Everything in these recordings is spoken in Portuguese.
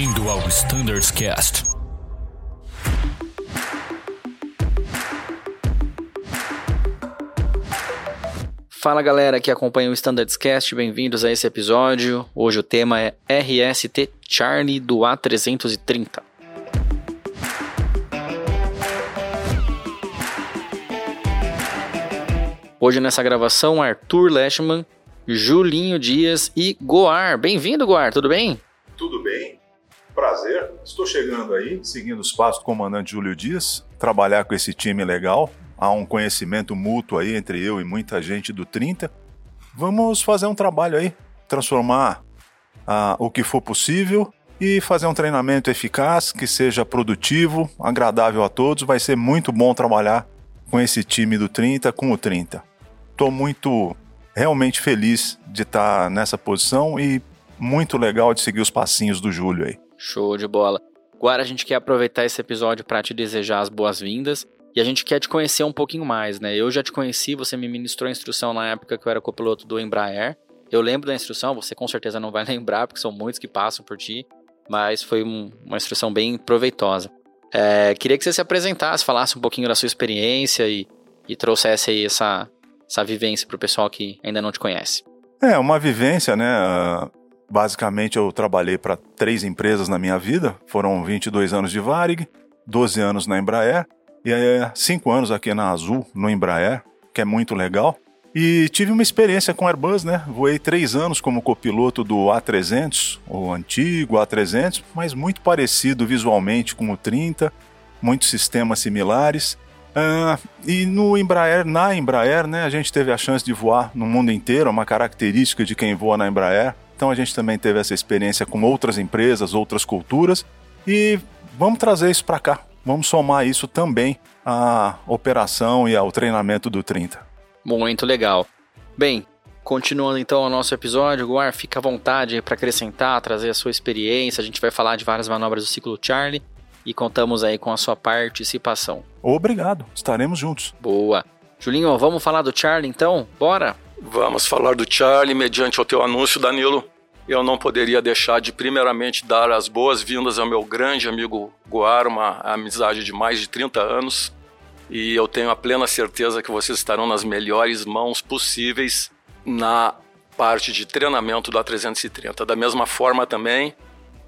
Bem-vindo ao Standards Cast. Fala galera que acompanha o Standards Cast, bem-vindos a esse episódio. Hoje o tema é RST Charlie do A330. Hoje nessa gravação, Arthur Leschman, Julinho Dias e Goar. Bem-vindo, Goar, tudo bem? Prazer. Estou chegando aí, seguindo os passos do comandante Júlio Dias, trabalhar com esse time legal. Há um conhecimento mútuo aí entre eu e muita gente do 30. Vamos fazer um trabalho aí, transformar ah, o que for possível e fazer um treinamento eficaz, que seja produtivo, agradável a todos. Vai ser muito bom trabalhar com esse time do 30, com o 30 estou muito realmente feliz de estar nessa posição e muito legal de seguir os passinhos do Júlio aí. Show de bola. Agora a gente quer aproveitar esse episódio para te desejar as boas-vindas e a gente quer te conhecer um pouquinho mais, né? Eu já te conheci, você me ministrou a instrução na época que eu era copiloto do Embraer. Eu lembro da instrução, você com certeza não vai lembrar, porque são muitos que passam por ti, mas foi um, uma instrução bem proveitosa. É, queria que você se apresentasse, falasse um pouquinho da sua experiência e, e trouxesse aí essa, essa vivência para o pessoal que ainda não te conhece? É, uma vivência, né? Basicamente, eu trabalhei para três empresas na minha vida. Foram 22 anos de Varig, 12 anos na Embraer e é, 5 anos aqui na Azul, no Embraer, que é muito legal. E tive uma experiência com Airbus, né? Voei três anos como copiloto do A300, o antigo A300, mas muito parecido visualmente com o 30, muitos sistemas similares. Uh, e no Embraer, na Embraer, né, a gente teve a chance de voar no mundo inteiro, é uma característica de quem voa na Embraer. Então a gente também teve essa experiência com outras empresas, outras culturas e vamos trazer isso para cá. Vamos somar isso também à operação e ao treinamento do 30. Muito legal. Bem, continuando então o nosso episódio, Guar, fica à vontade para acrescentar, trazer a sua experiência. A gente vai falar de várias manobras do ciclo Charlie e contamos aí com a sua participação. Obrigado, estaremos juntos. Boa. Julinho, vamos falar do Charlie então? Bora? Vamos falar do Charlie mediante o teu anúncio, Danilo. Eu não poderia deixar de primeiramente dar as boas-vindas ao meu grande amigo Goar, uma amizade de mais de 30 anos. E eu tenho a plena certeza que vocês estarão nas melhores mãos possíveis na parte de treinamento da 330. Da mesma forma também,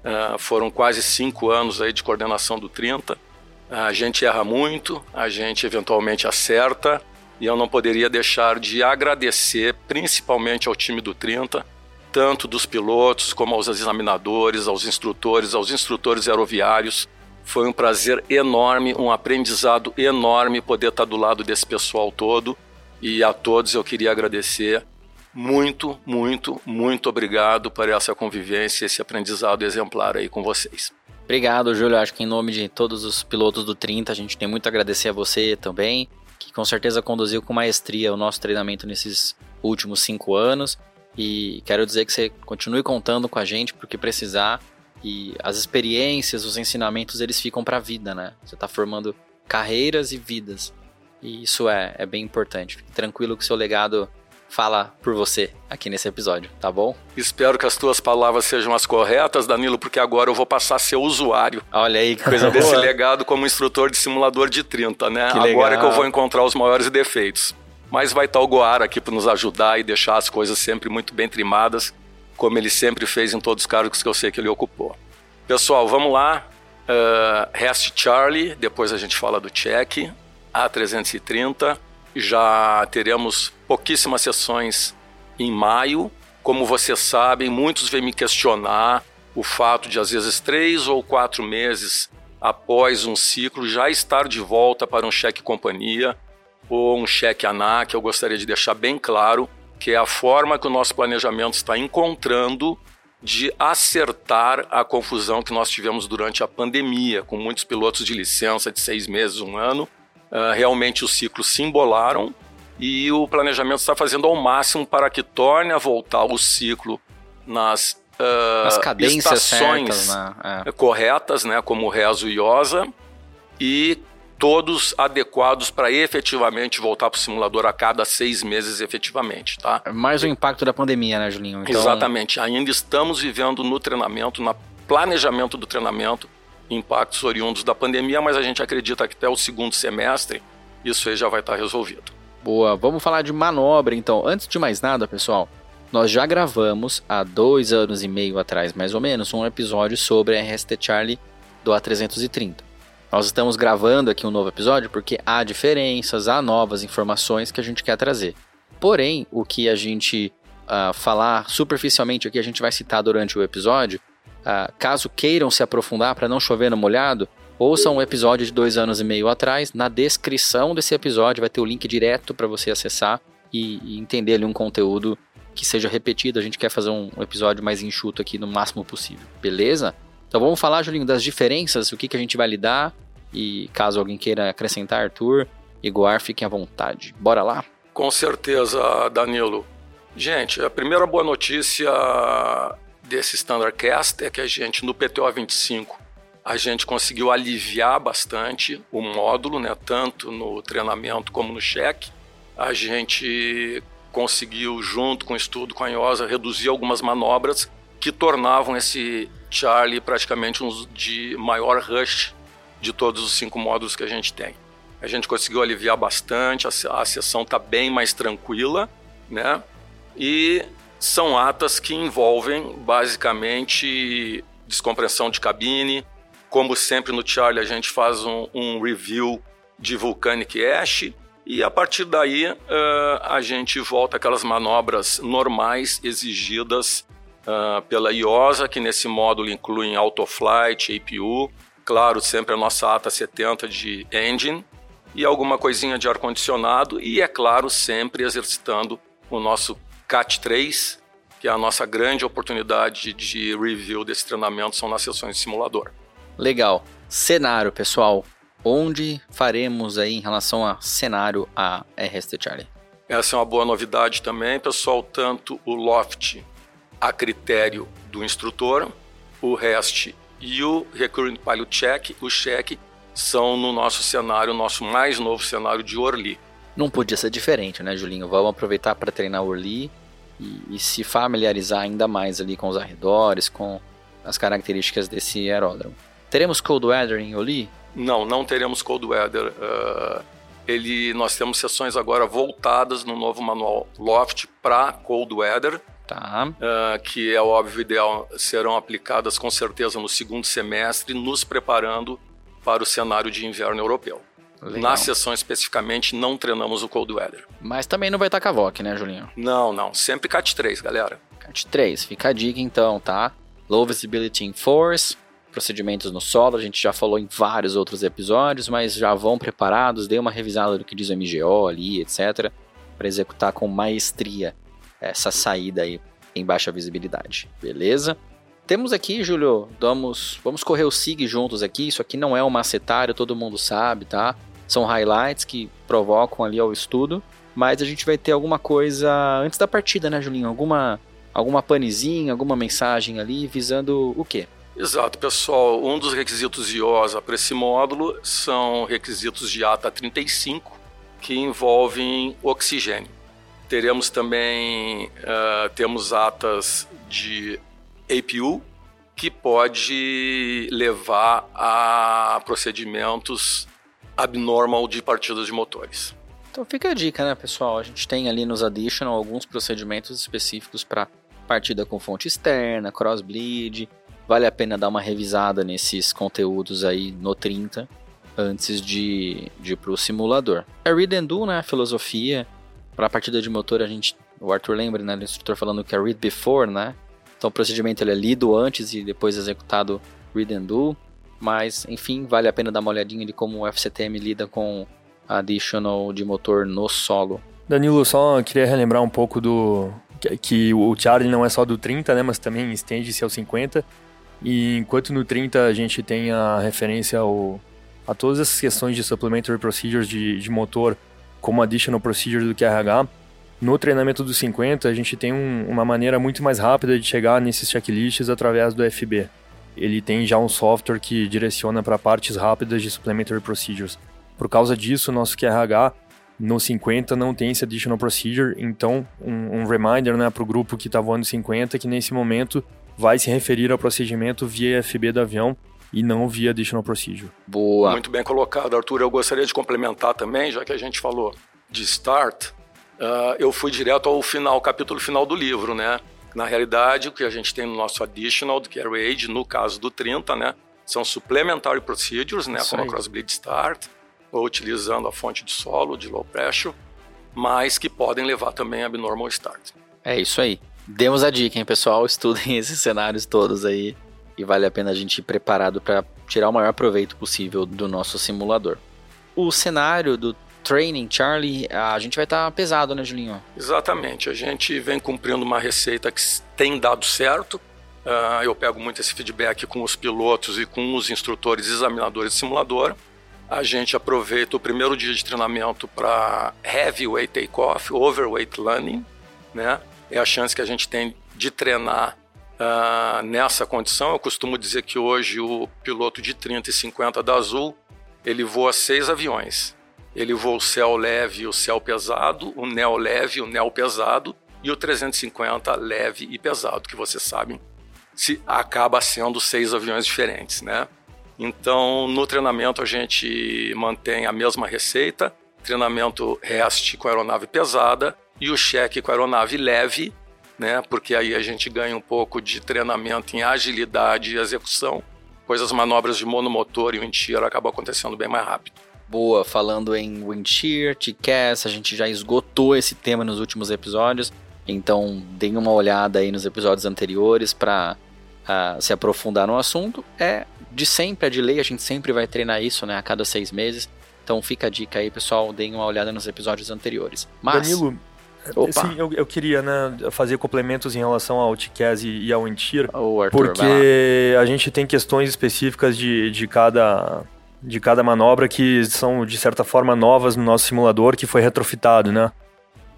Uh, foram quase cinco anos aí de coordenação do 30. A gente erra muito, a gente eventualmente acerta, e eu não poderia deixar de agradecer principalmente ao time do 30, tanto dos pilotos como aos examinadores, aos instrutores, aos instrutores aeroviários. Foi um prazer enorme, um aprendizado enorme poder estar do lado desse pessoal todo. E a todos eu queria agradecer muito, muito, muito obrigado por essa convivência, esse aprendizado exemplar aí com vocês. Obrigado, Júlio. Acho que em nome de todos os pilotos do 30, a gente tem muito a agradecer a você também, que com certeza conduziu com maestria o nosso treinamento nesses últimos cinco anos. E quero dizer que você continue contando com a gente porque precisar. E as experiências, os ensinamentos, eles ficam para a vida, né? Você está formando carreiras e vidas. E isso é, é bem importante. Fique tranquilo que o seu legado fala por você aqui nesse episódio, tá bom? Espero que as tuas palavras sejam as corretas, Danilo, porque agora eu vou passar a ser usuário. Olha aí, que coisa desse legado como instrutor de simulador de 30, né? Que agora legal. que eu vou encontrar os maiores defeitos. Mas vai estar o Goar aqui para nos ajudar e deixar as coisas sempre muito bem trimadas, como ele sempre fez em todos os cargos que eu sei que ele ocupou. Pessoal, vamos lá. Uh, Rest Charlie, depois a gente fala do check. A330 já teremos pouquíssimas sessões em maio. Como vocês sabem, muitos vêm me questionar o fato de, às vezes, três ou quatro meses após um ciclo, já estar de volta para um cheque companhia ou um cheque ANAC. Eu gostaria de deixar bem claro que é a forma que o nosso planejamento está encontrando de acertar a confusão que nós tivemos durante a pandemia, com muitos pilotos de licença de seis meses, um ano, Uh, realmente os ciclos se embolaram e o planejamento está fazendo ao máximo para que torne a voltar o ciclo nas, uh, nas cadências estações certas, né? é. corretas, né, como Rezo e Osa, e todos adequados para efetivamente voltar para o simulador a cada seis meses efetivamente, tá? Mais o impacto da pandemia, né, Julinho? Então... Exatamente. Ainda estamos vivendo no treinamento, na planejamento do treinamento, impactos oriundos da pandemia, mas a gente acredita que até o segundo semestre isso aí já vai estar resolvido. Boa, vamos falar de manobra então. Antes de mais nada, pessoal, nós já gravamos há dois anos e meio atrás, mais ou menos, um episódio sobre a RST Charlie do A330. Nós estamos gravando aqui um novo episódio porque há diferenças, há novas informações que a gente quer trazer. Porém, o que a gente uh, falar superficialmente aqui, a gente vai citar durante o episódio, uh, caso queiram se aprofundar para não chover no molhado, ouçam um episódio de dois anos e meio atrás. Na descrição desse episódio vai ter o link direto para você acessar e, e, entender ali um conteúdo que seja repetido. A gente quer fazer um episódio mais enxuto aqui no máximo possível, beleza? Então vamos falar, Julinho, das diferenças, o que, que a gente vai lidar e caso alguém queira acrescentar, Arthur e fiquem à vontade. Bora lá? Com certeza, Danilo. Gente, a primeira boa notícia desse Standardcast é que a gente, no PTO 25, a gente conseguiu aliviar bastante o módulo, né, tanto no treinamento como no cheque. A gente conseguiu, junto com o estudo com a IOSA, reduzir algumas manobras que tornavam esse Charlie praticamente um de maior rush de todos os cinco módulos que a gente tem. A gente conseguiu aliviar bastante, a, a sessão está bem mais tranquila, né? E são atas que envolvem basicamente descompressão de cabine. Como sempre no Charlie, a gente faz um, um review de Vulcanic Ash. E a partir daí uh, a gente volta aquelas manobras normais exigidas uh, pela IOSA, que nesse módulo incluem autoflight, APU, Claro, sempre a nossa ATA 70 de engine e alguma coisinha de ar-condicionado e, é claro, sempre exercitando o nosso CAT3, que é a nossa grande oportunidade de review desse treinamento, são nas sessões de simulador. Legal. Cenário, pessoal. Onde faremos aí em relação a cenário a RST Charlie? Essa é uma boa novidade também, pessoal. Tanto o Loft a critério do instrutor, o REST e o Recurrent Pilot Check, o check, são no nosso cenário, nosso mais novo cenário de Orly. Não podia ser diferente, né, Julinho? Vamos aproveitar para treinar Orly e, e, se familiarizar ainda mais ali com os arredores, com as características desse aeródromo. Teremos Cold Weather em Orly? Não, não teremos Cold Weather. Uh, ele, nós temos sessões agora voltadas no novo manual Loft para Cold Weather Tá. Uh, que é óbvio ideal, serão aplicadas com certeza no segundo semestre, nos preparando para o cenário de inverno europeu. Legal. Na sessão especificamente, não treinamos o cold weather. Mas também não vai estar Cavoc, né, Julinho? Não, não. Sempre CAT 3, galera. CAT 3, fica a dica então, tá? Low Visibility in Force, procedimentos no solo, a gente já falou em vários outros episódios, mas já vão preparados, dê uma revisada do que diz o MGO ali, etc., para executar com maestria essa saída aí em baixa visibilidade, beleza? Temos aqui, Júlio, vamos, vamos correr o SIG juntos aqui. Isso aqui não é um macetário, todo mundo sabe, tá? São highlights que provocam ali ao estudo, mas a gente vai ter alguma coisa antes da partida, né, Julinho? Alguma, alguma panezinha, alguma mensagem ali visando o quê? Exato, pessoal. Um dos requisitos IOSA para esse módulo são requisitos de ATA 35 que envolvem oxigênio. Teremos também uh, temos atas de APU que pode levar a procedimentos abnormal de partidas de motores. Então fica a dica, né, pessoal? A gente tem ali nos additional alguns procedimentos específicos para partida com fonte externa, crossbleed. Vale a pena dar uma revisada nesses conteúdos aí no 30 antes de, de ir para o simulador. É read and do, né? A filosofia para a partida de motor, a gente, o Arthur lembra, né, do instrutor falando que é read before, né? Então o procedimento ele é lido antes e depois executado read and do. Mas, enfim, vale a pena dar uma olhadinha de como o FCTM lida com a additional de motor no solo. Danilo, só queria relembrar um pouco do que, que o Charlie não é só do 30, né, mas também estende-se ao 50. E enquanto no 30 a gente tem a referência ao, a todas essas questões de supplementary procedures de, de motor como additional procedure do QRH. No treinamento dos 50, a gente tem um, uma maneira muito mais rápida de chegar nesses checklists através do FB. Ele tem já um software que direciona para partes rápidas de supplementary procedures. Por causa disso, nosso QRH no 50 não tem esse additional procedure, então um, um reminder né, para o grupo que está voando 50 que nesse momento vai se referir ao procedimento via FB do avião e não via Additional Procedure. Boa. Muito bem colocado, Arthur. Eu gostaria de complementar também, já que a gente falou de START, uh, eu fui direto ao final, capítulo final do livro, né? Na realidade, o que a gente tem no nosso Additional, que é RAID, no caso do 30, né? São Supplementary Procedures, né? Isso como aí. a Crossbleed Start, ou utilizando a fonte de solo, de low pressure, mas que podem levar também a Abnormal Start. É isso aí. Demos a dica, hein, pessoal? Estudem esses cenários todos aí e vale a pena a gente ir preparado para tirar o maior proveito possível do nosso simulador. O cenário do Training Charlie, a gente vai estar tá pesado, né, Julinho? Exatamente. A gente vem cumprindo uma receita que tem dado certo. Uh, eu pego muito esse feedback com os pilotos e com os instrutores examinadores de simulador. A gente aproveita o primeiro dia de treinamento para heavyweight takeoff, overweight landing, né? É a chance que a gente tem de treinar uh, nessa condição. Eu costumo dizer que hoje o piloto de 30 e 50 da Azul, ele voa seis aviões. Ele voa o céu leve e o céu pesado, o neo leve e o neo pesado, e o 350 leve e pesado, que vocês sabem, se acaba sendo seis aviões diferentes, né? Então, no treinamento a gente mantém a mesma receita, treinamento REST com aeronave pesada e o cheque com aeronave leve, né? Porque aí a gente ganha um pouco de treinamento em agilidade e execução, pois as manobras de monomotor e o interior acabam acontecendo bem mais rápido boa falando em wind shear, TCAS, a gente já esgotou esse tema nos últimos episódios, então deem uma olhada aí nos episódios anteriores para uh, ah, se aprofundar no assunto. É de sempre, é de lei, a gente sempre vai treinar isso, né, a cada seis meses. Então fica a dica aí, pessoal, deem uma olhada nos episódios anteriores. Mas, Danilo, Opa. Sim, eu, eu queria né, fazer complementos em relação ao TCAS e, e ao Intir, oh, porque a gente tem questões específicas de, de cada de cada manobra que são, de certa forma, novas no nosso simulador que foi retrofitado, né?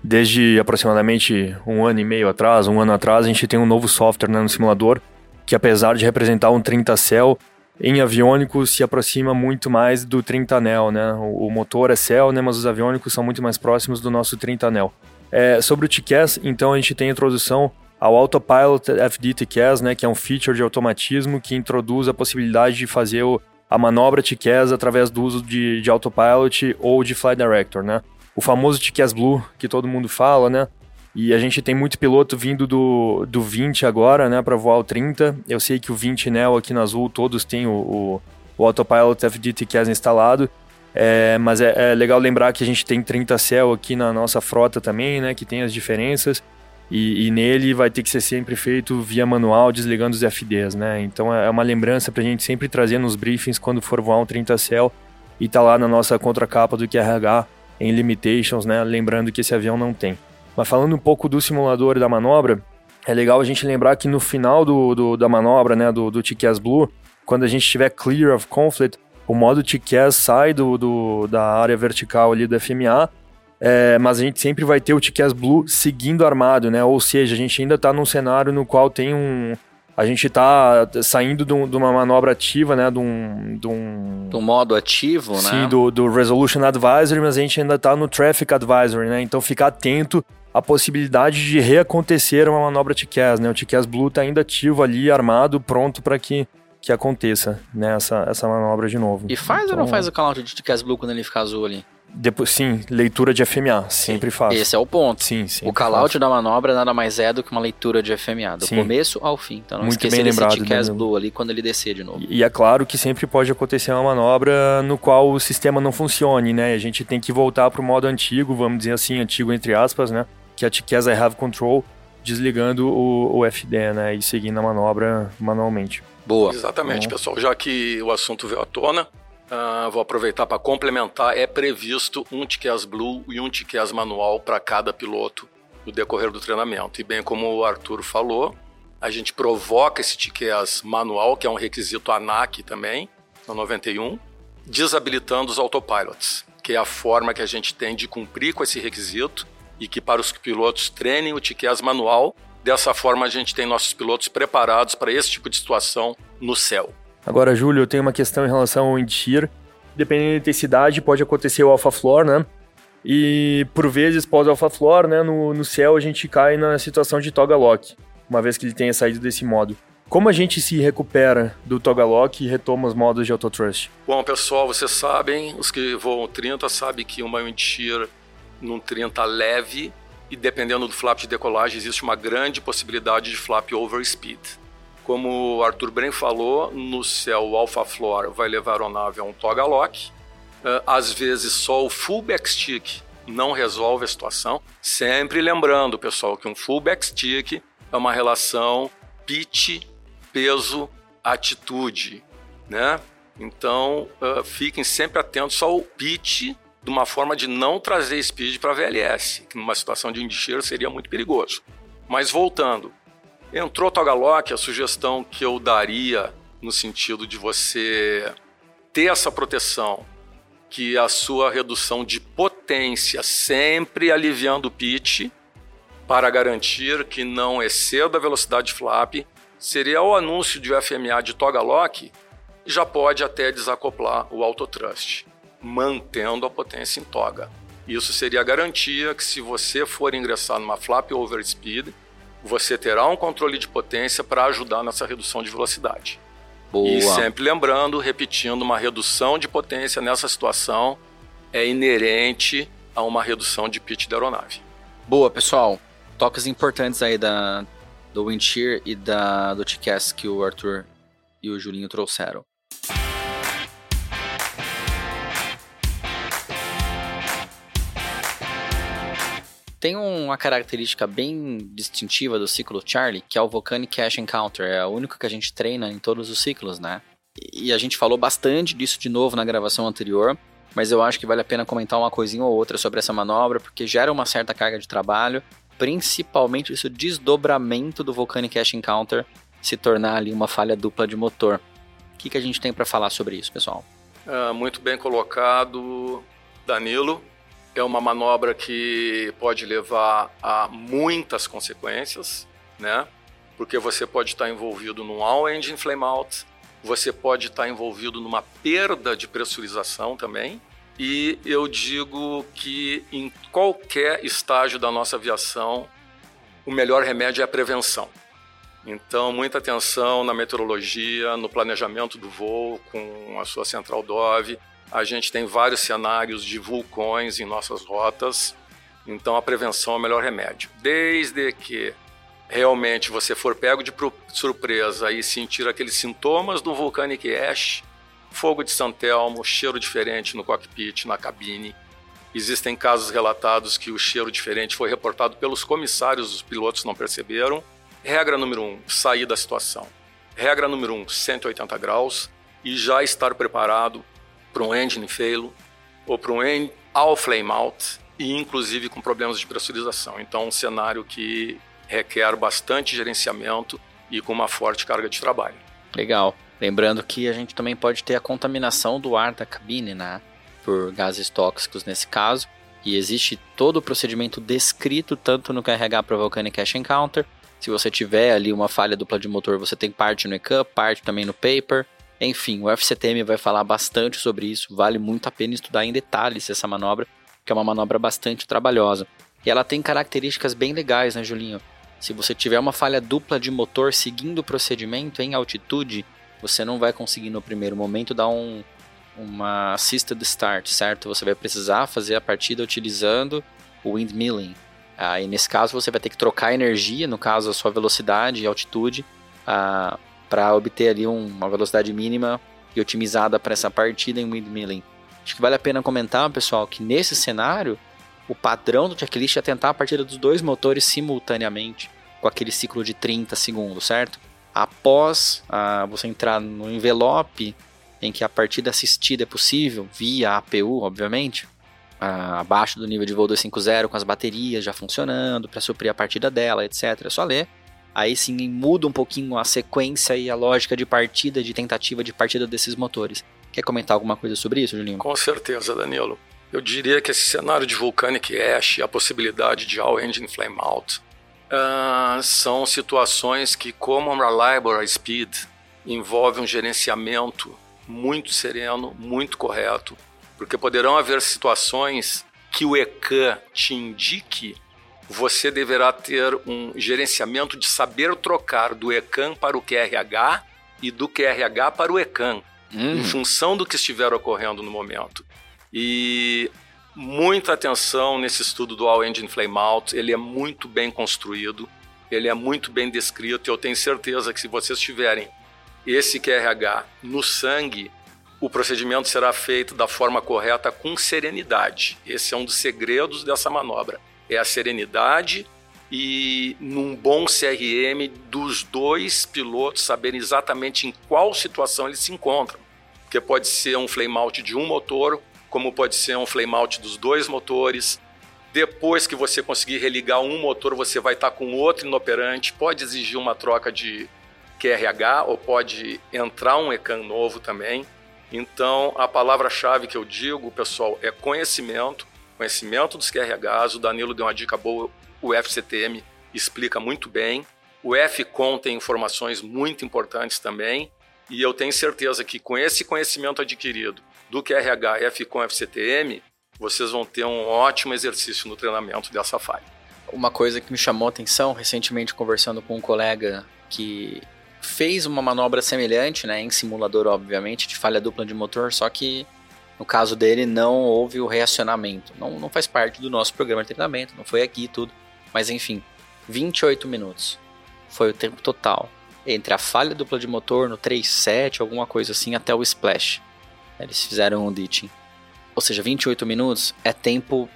Desde aproximadamente um ano e meio atrás, um ano atrás, a gente tem um novo software né, no simulador que, apesar de representar um 30 cell, em aviônico se aproxima muito mais do 30 anel, né? O, o motor é cell, né? Mas os aviônicos são muito mais próximos do nosso 30 anel. É, sobre o TCAS, então a gente tem a introdução ao Autopilot FD TCAS, né? Que é um feature de automatismo que introduz a possibilidade de fazer o a manobra TCAS através do uso de, de autopilot ou de flight director, né? O famoso TCAS Blue, que todo mundo fala, né? E a gente tem muito piloto vindo do, do 20 agora, né, para voar o 30. Eu sei que o 20 Neo aqui na Azul todos têm o, o, o Autopilot FD TCAS instalado. É, mas é, é, legal lembrar que a gente tem 30 Cell aqui na nossa frota também, né, que tem as diferenças. E, e, nele vai ter que ser sempre feito via manual, desligando os FDs, né? Então é uma lembrança para a gente sempre trazer nos briefings quando for voar um 30 Cell e tá lá na nossa contracapa do QRH em limitations, né? Lembrando que esse avião não tem. Mas falando um pouco do simulador e da manobra, é legal a gente lembrar que no final do, do da manobra, né, do, do Blue, quando a gente estiver clear of conflict, o modo TCAS sai do, do, da área vertical ali do FMA é, mas a gente sempre vai ter o TKS Blue seguindo armado, né? Ou seja, a gente ainda está num cenário no qual tem um. A gente está saindo de, uma manobra ativa, né? De um. De um, do modo ativo, sim, né? Sim, do, do Resolution Advisory, mas a gente ainda está no Traffic Advisory, né? Então ficar atento à possibilidade de reacontecer uma manobra TCAS, né? O TCAS Blue está ainda ativo ali, armado, pronto para que que aconteça né, essa, essa manobra de novo. E faz então, ou não então faz o canal de TCAS Blue quando ele fica azul ali? Depois, sim, leitura de FMA, sempre faço. Esse é o ponto. Sim, sim. O callout da manobra nada mais é do que uma leitura de FMA, do sim. começo ao fim. Então não Muito bem lembrado, desse Blue ali quando ele descer de novo. E, e, é claro que sempre pode acontecer uma manobra no qual o sistema não funcione, né? A gente tem que voltar para o modo antigo, vamos dizer assim, antigo entre aspas, né? Que é a TCAS I Have Control, desligando o, o FD, né? E seguindo a manobra manualmente. Boa. Exatamente, Bom. pessoal. Já que o assunto veio à tona, Uh, vou aproveitar para complementar. É previsto um TCAS Blue e um TCAS manual para cada piloto no decorrer do treinamento. E bem como o Arthur falou, a gente provoca esse TCAS manual, que é um requisito ANAC também, no 91, desabilitando os autopilots, que é a forma que a gente tem de cumprir com esse requisito e que para os pilotos treinem o TCAS manual. Dessa forma, a gente tem nossos pilotos preparados para esse tipo de situação no céu. Agora, Júlio, eu tenho uma questão em relação ao Intir. Dependendo da intensidade, pode acontecer o Alpha Floor, né? E por vezes, pós Alpha Floor, né, no, no céu a gente cai na situação de toga lock. uma vez que ele tenha saído desse modo. Como a gente se recupera do Togalock e retoma os modos de autotrust? Bom, pessoal, vocês sabem, os que voam 30 sabem que uma wind shear num 30 leve e dependendo do flap de decolagem existe uma grande possibilidade de flap over speed. Como o Arthur Bren falou, no céu o Alpha Floor vai levar a aeronave a um Togalock. Uh, às vezes só o full backstick não resolve a situação. Sempre lembrando, pessoal, que um full backstick é uma relação pitch peso, atitude, né? Então, uh, fiquem sempre atentos ao pitch de uma forma de não trazer speed para VLS, que numa situação de indixeiro seria muito perigoso. Mas voltando, entrou Togalock, a sugestão que eu daria no sentido de você ter essa proteção, que a sua redução de potência sempre aliviando o pitch para garantir que não exceda a velocidade flap seria o anúncio de FMA de Togalock já pode até desacoplar o autotrust, mantendo a potência em toga. Isso seria a garantia que se você for ingressar numa flap over speed, você terá um controle de potência para ajudar nessa redução de velocidade. Boa. E sempre lembrando, repetindo, uma redução de potência nessa situação é inerente a uma redução de pitch da aeronave. Boa, pessoal. Toques importantes aí da, do Windshear e da, do TCAS que o Arthur e o Julinho trouxeram. Tem uma característica bem distintiva do ciclo Charlie, que é o Volcanic Cash Encounter. É a única que a gente treina em todos os ciclos, né? E a gente falou bastante disso de novo na gravação anterior, mas eu acho que vale a pena comentar uma coisinha ou outra sobre essa manobra, porque gera uma certa carga de trabalho principalmente esse desdobramento do Volcanic Ash Encounter se tornar ali uma falha dupla de motor. O que, que a gente tem para falar sobre isso, pessoal? É, muito bem colocado, Danilo. É uma manobra que pode levar a muitas consequências, né? Porque você pode estar envolvido num all engine flame out, você pode estar envolvido numa perda de pressurização também, e eu digo que em qualquer estágio da nossa aviação, o melhor remédio é a prevenção. Então, muita atenção na meteorologia, no planejamento do voo com a sua central Dove. A gente tem vários cenários de vulcões em nossas rotas, então a prevenção é o melhor remédio. Desde que realmente você for pego de surpresa e sentir aqueles sintomas do Volcanic Ash, fogo de Santelmo, cheiro diferente no cockpit, na cabine. Existem casos relatados que o cheiro diferente foi reportado pelos comissários, os pilotos não perceberam. Regra número um, sair da situação. Regra número um, 180 graus e já estar preparado para um engine fail ou para um engine all flame out e inclusive com problemas de pressurização. Então, um cenário que requer bastante gerenciamento e com uma forte carga de trabalho. Legal. Lembrando que a gente também pode ter a contaminação do ar da cabine, né? Por gases tóxicos nesse caso. E existe todo o procedimento descrito tanto no QRH para Volcanic Ash Encounter. Se você tiver ali uma falha dupla de motor, você tem parte no ECAM, parte também no paper. Enfim, o FCTM vai falar bastante sobre isso. Vale muito a pena estudar em detalhes essa manobra, que é uma manobra bastante trabalhosa. E ela tem características bem legais, né, Julinho? Se você tiver uma falha dupla de motor seguindo o procedimento em altitude, você não vai conseguir no primeiro momento dar um, uma assisted start, certo? Você vai precisar fazer a partida utilizando o windmilling. Ah, e nesse caso você vai ter que trocar energia, no caso a sua velocidade e altitude, ah, para obter ali um, uma velocidade mínima e otimizada para essa partida em windmilling. Acho que vale a pena comentar, pessoal, que nesse cenário o padrão do checklist é tentar a partida dos dois motores simultaneamente, com aquele ciclo de 30 segundos, certo? após ah, você entrar no envelope em que a partida assistida é possível, via APU, obviamente, ah, abaixo do nível de voo 250, com as baterias já funcionando para suprir a partida dela, etc. É só ler. Aí sim muda um pouquinho a sequência e a lógica de partida, de tentativa de partida desses motores. Quer comentar alguma coisa sobre isso, Julinho? Com certeza, Danilo. Eu diria que esse cenário de Volcanic Ash, a possibilidade de All Engine Flame Out, Uh, são situações que, como a Reliable Speed, envolve um gerenciamento muito sereno, muito correto, porque poderão haver situações que o ECAN te indique você deverá ter um gerenciamento de saber trocar do ECAN para o QRH e do QRH para o ECAN, hum. em função do que estiver ocorrendo no momento. E muita atenção nesse estudo do All Engine Flameout, ele é muito bem construído, ele é muito bem descrito, e eu tenho certeza que se vocês tiverem esse QRH no sangue, o procedimento será feito da forma correta com serenidade. Esse é um dos segredos dessa manobra é a serenidade e num bom CRM dos dois pilotos saberem exatamente em qual situação eles se encontram. Porque pode ser um flame out de um motor, como pode ser um flame out dos dois motores. Depois que você conseguir religar um motor, você vai estar com outro inoperante. Pode exigir uma troca de QRH ou pode entrar um ECAN novo também. Então, a palavra-chave que eu digo, pessoal, é conhecimento conhecimento dos QRHs. O Danilo deu uma dica boa, o FCTM explica muito bem. O FCON tem informações muito importantes também. E eu tenho certeza que com esse conhecimento adquirido do QRH, FCON, FCTM, vocês vão ter um ótimo exercício no treinamento dessa falha. Uma coisa que me chamou a atenção, recentemente conversando com um colega que fez uma manobra semelhante, né, em simulador, obviamente, de falha dupla de motor, só que no caso dele, não houve o reacionamento. Não, não faz parte do nosso programa de treinamento, não foi aqui tudo. Mas enfim, 28 minutos foi o tempo total. Entre a falha dupla de motor no 3.7, alguma coisa assim, até o splash. Eles fizeram um ditching. Ou seja, 28 minutos é tempo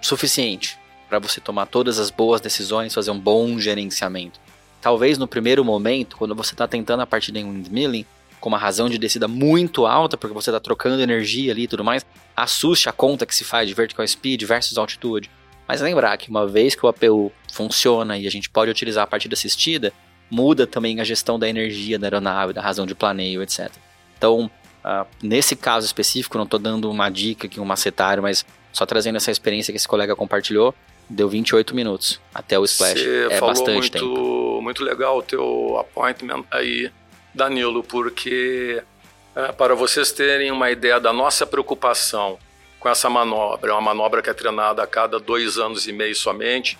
suficiente para você tomar todas as boas decisões, fazer um bom gerenciamento. Talvez no primeiro momento, quando você está tentando a partida em windmilling, com uma razão de descida muito alta, porque você está trocando energia ali e tudo mais, assuste a conta que se faz de vertical speed versus altitude. Mas lembrar que uma vez que o APU funciona e a gente pode utilizar a partida assistida, muda também a gestão da energia da aeronave, da razão de planeio, etc. Então, uh, nesse caso específico, não estou dando uma dica aqui, um macetário, mas só trazendo essa experiência que esse colega compartilhou, deu 28 minutos até o splash. Você é falou bastante muito, tempo. Muito legal o teu appointment aí Danilo, porque é, para vocês terem uma ideia da nossa preocupação com essa manobra, é uma manobra que é treinada a cada dois anos e meio somente.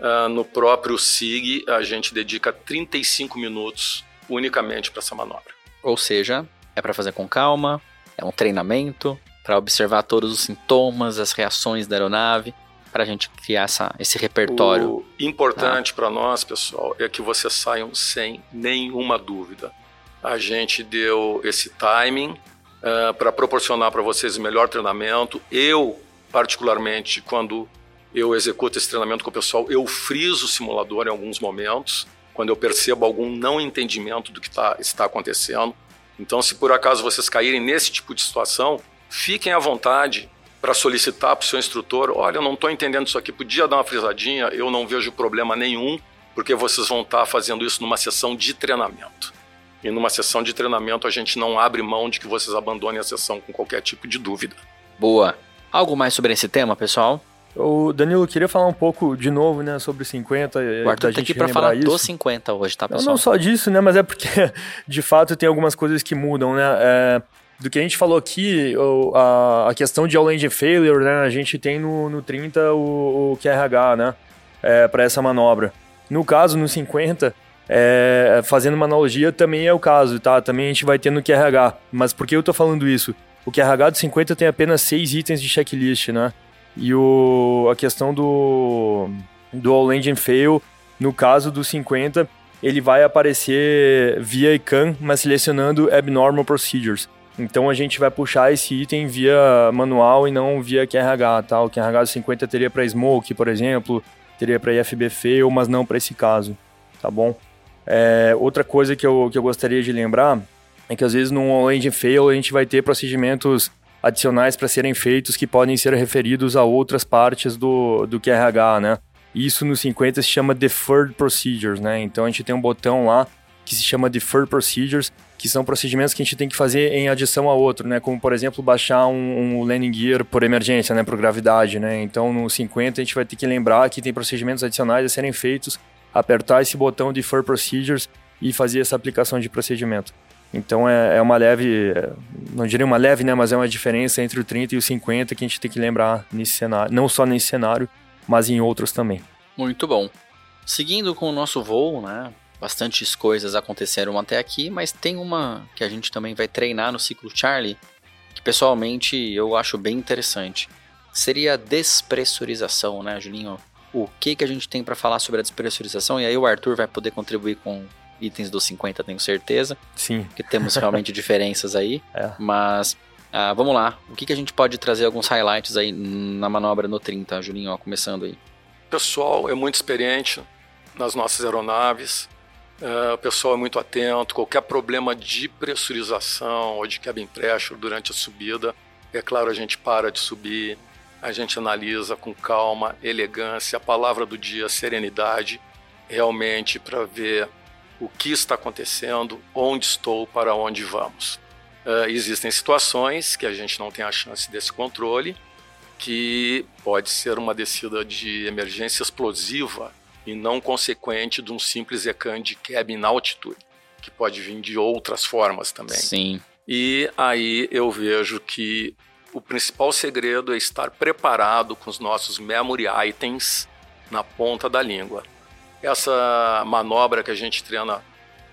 Uh, no próprio SIG, a gente dedica 35 minutos unicamente para essa manobra. Ou seja, é para fazer com calma, é um treinamento para observar todos os sintomas, as reações da aeronave, para a gente criar essa, esse repertório. O importante tá? para nós, pessoal, é que vocês saiam sem nenhuma dúvida a gente deu esse timing uh, eh, para proporcionar para vocês o melhor treinamento. Eu, particularmente, quando eu executo esse treinamento com o pessoal, eu friso o simulador em alguns momentos, quando eu percebo algum não entendimento do que tá, está acontecendo. Então, se por acaso vocês caírem nesse tipo de situação, fiquem à vontade para solicitar para o seu instrutor: olha, eu não estou entendendo isso aqui, podia dar uma frisadinha, eu não vejo problema nenhum, porque vocês vão estar tá fazendo isso numa sessão de treinamento. E numa sessão de treinamento a gente não abre mão de que vocês abandonem a sessão com qualquer tipo de dúvida. Boa. Algo mais sobre esse tema, pessoal? O Danilo, queria falar um pouco de novo, né, sobre 50. O Arthur tá aqui para falar isso. dos 50 hoje, tá, pessoal? Não, não só disso, né, mas é porque, de fato, tem algumas coisas que mudam, né. É, do que a gente falou aqui, a, a questão de all-engine failure, né, a gente tem no, no 30 o, o QRH, né, é, para essa manobra. No caso, no 50, é, fazendo uma analogia, também é o caso, tá? Também a gente vai ter no QRH. Mas por que eu tô falando isso? O QRH do 50 tem apenas seis itens de checklist, né? E o, a questão do, do All Engine Fail, no caso do 50, ele vai aparecer via ICANN, mas selecionando Abnormal Procedures. Então a gente vai puxar esse item via manual e não via QRH, tá? O QRH do 50 teria para Smoke, por exemplo, teria para IFB Fail, mas não para esse caso, tá bom? É, outra coisa que eu, que eu gostaria de lembrar é que às vezes no engine fail a gente vai ter procedimentos adicionais para serem feitos que podem ser referidos a outras partes do, do QRH, né? Isso no 50 se chama Deferred Procedures, né? Então a gente tem um botão lá que se chama Deferred Procedures, que são procedimentos que a gente tem que fazer em adição a outro, né? Como, por exemplo, baixar um, um landing gear por emergência, né? Por gravidade, né? Então no 50 a gente vai ter que lembrar que tem procedimentos adicionais a serem feitos apertar esse botão de For Procedures e fazer essa aplicação de procedimento. Então é, é, uma leve, não diria uma leve, né, mas é uma diferença entre o 30 e o 50 que a gente tem que lembrar nesse cenário, não só nesse cenário, mas em outros também. Muito bom. Seguindo com o nosso voo, né? Bastantes coisas aconteceram até aqui, mas tem uma que a gente também vai treinar no ciclo Charlie, que pessoalmente eu acho bem interessante. Seria a despressurização, né, Julinho? O que que a gente tem para falar sobre a despressurização? E aí o Arthur vai poder contribuir com itens dos 50, tenho certeza. Sim. Que temos realmente diferenças aí. É. Mas ah, vamos lá. O que, que a gente pode trazer alguns highlights aí na manobra no 30, Julinho, ó, começando aí. O pessoal é muito experiente nas nossas aeronaves. Uh, o pessoal é muito atento. Qualquer problema de pressurização ou de cabin pressure durante a subida, é claro, a gente para de subir, a gente analisa com calma, elegância, a palavra do dia, serenidade, realmente para ver o que está acontecendo, onde estou, para onde vamos. Uh, existem situações que a gente não tem a chance desse controle, que pode ser uma descida de emergência explosiva e não consequente de um simples ECAN de cabin altitude, que pode vir de outras formas também. Sim. E aí eu vejo que o principal segredo é estar preparado com os nossos memory items na ponta da língua. Essa manobra que a gente treina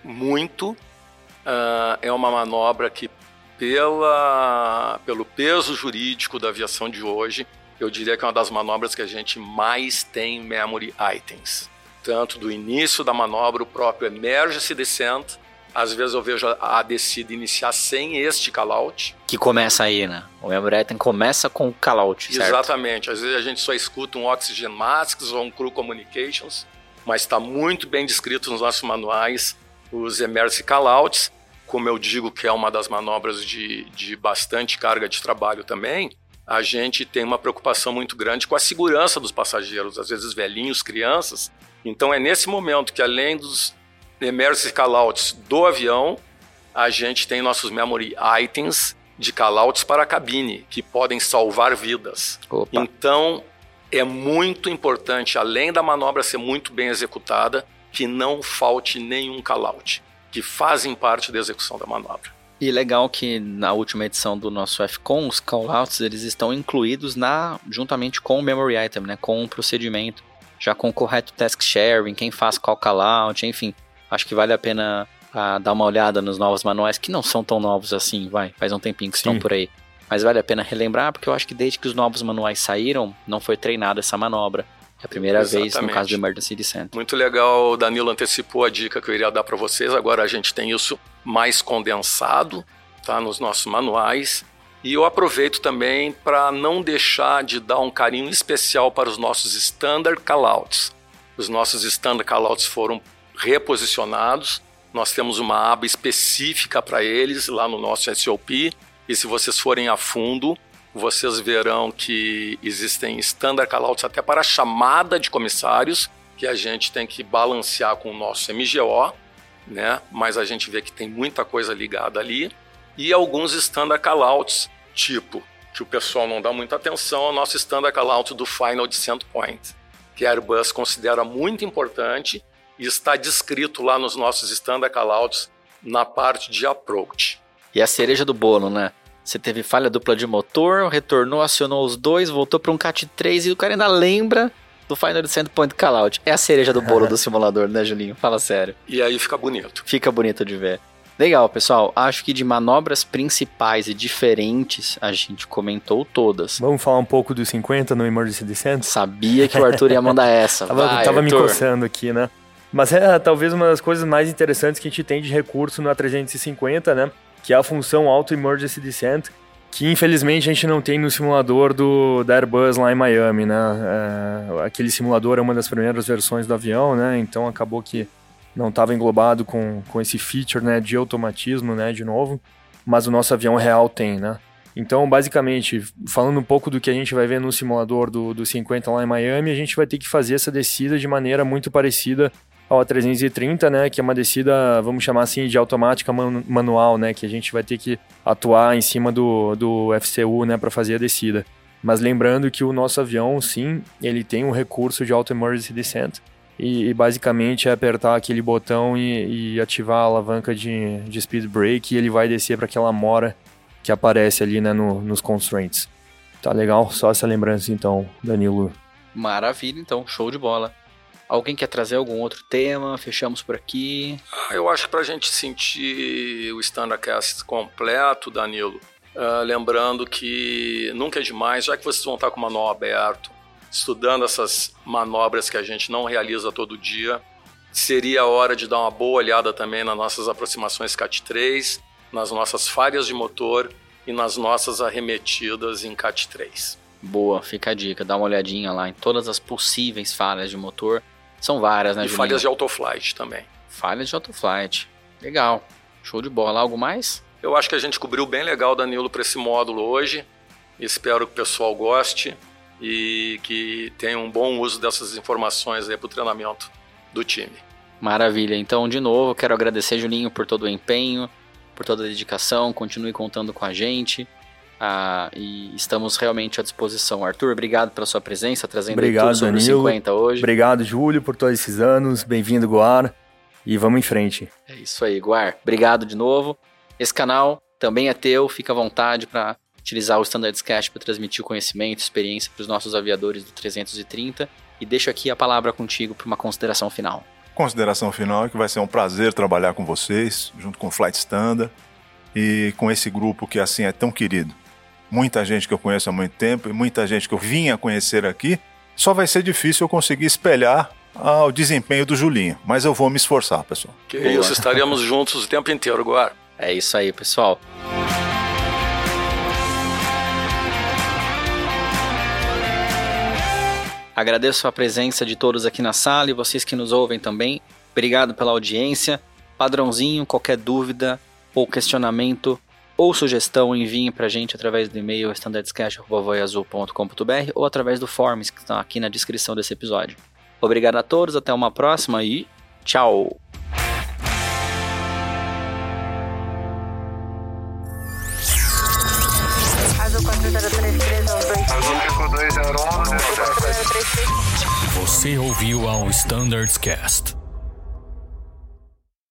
muito uh, é uma manobra que, pela, pelo peso jurídico da aviação de hoje, eu diria que é uma das manobras que a gente mais tem memory items. Tanto do início da manobra, o próprio emergency descent, às vezes eu vejo a, descida iniciar sem este callout. Que começa aí, né? O memory item começa com o callout, certo? Exatamente. Às vezes a gente só escuta um oxygen masks ou um crew communications mas está muito bem descrito nos nossos manuais os emergency callouts, como eu digo que é uma das manobras de, de bastante carga de trabalho também, a gente tem uma preocupação muito grande com a segurança dos passageiros, às vezes velhinhos, crianças. Então é nesse momento que além dos emergency callouts do avião, a gente tem nossos memory items de callouts para a cabine, que podem salvar vidas. Opa. Então, é muito importante, além da manobra ser muito bem executada, que não falte nenhum call-out, que fazem parte da execução da manobra. E legal que na última edição do nosso FCON, os callouts eles estão incluídos na juntamente com o memory item, né, com o procedimento, já com o correto task sharing, quem faz qual callout, enfim. Acho que vale a pena ah, dar uma olhada nos novos manuais, que não são tão novos assim, vai, faz um tempinho que Sim. estão por aí. Mas vale a pena relembrar, porque eu acho que desde que os novos manuais saíram, não foi treinada essa manobra. É a primeira Exatamente. vez no caso do Emergency Descent. Muito legal, o Danilo antecipou a dica que eu iria dar para vocês. Agora a gente tem isso mais condensado tá, nos nossos manuais. E eu aproveito também para não deixar de dar um carinho especial para os nossos standard callouts. Os nossos standard callouts foram reposicionados. Nós temos uma aba específica para eles lá no nosso SOP e se vocês forem a fundo, vocês verão que existem standard callouts até para chamada de comissários, que a gente tem que balancear com o nosso MGO, né? Mas a gente vê que tem muita coisa ligada ali. E alguns standard callouts, tipo, que o pessoal não dá muita atenção, ao nosso standard callout do Final Descent Point, que a Airbus considera muito importante e está descrito lá nos nossos standard callouts na parte de approach. E a cereja do bolo, né? Você teve falha dupla de motor, retornou, acionou os dois, voltou para um CAT 3 e o cara ainda lembra do Final Descent Point Callout. É a cereja do bolo do simulador, né, Julinho? Fala sério. E aí fica bonito. Fica bonito de ver. Legal, pessoal. Acho que de manobras principais e diferentes, a gente comentou todas. Vamos falar um pouco dos 50 no Emergency Descent? Sabia que o Arthur ia mandar essa. tava Vai, tava me coçando aqui, né? Mas é talvez uma das coisas mais interessantes que a gente tem de recurso no A350, né? que é a função Auto Emergency Descent, que infelizmente a gente não tem no simulador do, da Airbus lá em Miami, né? É, aquele simulador é uma das primeiras versões do avião, né? Então acabou que não estava englobado com, com esse feature né, de automatismo, né, de novo, mas o nosso avião real tem, né? Então, basicamente, falando um pouco do que a gente vai ver no simulador do, do 50 lá em Miami, a gente vai ter que fazer essa descida de maneira muito parecida ao A330, né, que é uma descida, vamos chamar assim, de automática man manual, né, que a gente vai ter que atuar em cima do, do FCU, né, para fazer a descida. Mas lembrando que o nosso avião, sim, ele tem um recurso de Auto Emergency Descent, e, e basicamente é apertar aquele botão e, e ativar a alavanca de, de Speed Brake e ele vai descer para aquela mora que aparece ali, né, no, nos constraints. Tá legal? Só essa lembrança então, Danilo. Maravilha, então, show de bola. Alguém quer trazer algum outro tema? Fechamos por aqui. Ah, eu acho que para a gente sentir o Standardcast completo, Danilo, uh, lembrando que nunca é demais, já que vocês vão estar com o manual aberto, estudando essas manobras que a gente não realiza todo dia, seria a hora de dar uma boa olhada também nas nossas aproximações CAT3, nas nossas falhas de motor e nas nossas arremetidas em CAT3. Boa, fica a dica, dá uma olhadinha lá em todas as possíveis falhas de motor são várias, né, E Julinho? falhas de autoflight também. Falhas de autoflight. Legal. Show de bola. Algo mais? Eu acho que a gente cobriu bem legal, Danilo, para esse módulo hoje. Espero que o pessoal goste e que tenha um bom uso dessas informações aí para o treinamento do time. Maravilha. Então, de novo, quero agradecer, Julinho, por todo o empenho, por toda a dedicação. Continue contando com a gente. Ah, e estamos realmente à disposição. Arthur, obrigado pela sua presença, trazendo obrigado, tudo sobre Danilo. 50 hoje. Obrigado, Júlio, por todos esses anos. Bem-vindo, Goar. E vamos em frente. É isso aí, Guar. Obrigado de novo. Esse canal também é teu, fica à vontade para utilizar o Standards Cash para transmitir o conhecimento, experiência para os nossos aviadores do 330. E deixo aqui a palavra contigo para uma consideração final. Consideração final é que vai ser um prazer trabalhar com vocês, junto com o Flight Standard e com esse grupo que assim é tão querido. Muita gente que eu conheço há muito tempo e muita gente que eu vinha conhecer aqui. Só vai ser difícil eu conseguir espelhar ah, o desempenho do Julinho, mas eu vou me esforçar, pessoal. Que Boa. isso, estaremos juntos o tempo inteiro, Guar. É isso aí, pessoal. Agradeço a presença de todos aqui na sala e vocês que nos ouvem também. Obrigado pela audiência. Padrãozinho, qualquer dúvida ou questionamento ou sugestão, enviem para a gente através do e-mail standardscash.voiazul.com.br ou através do forms que está aqui na descrição desse episódio. Obrigado a todos, até uma próxima e tchau! Você ouviu ao Standards Cast.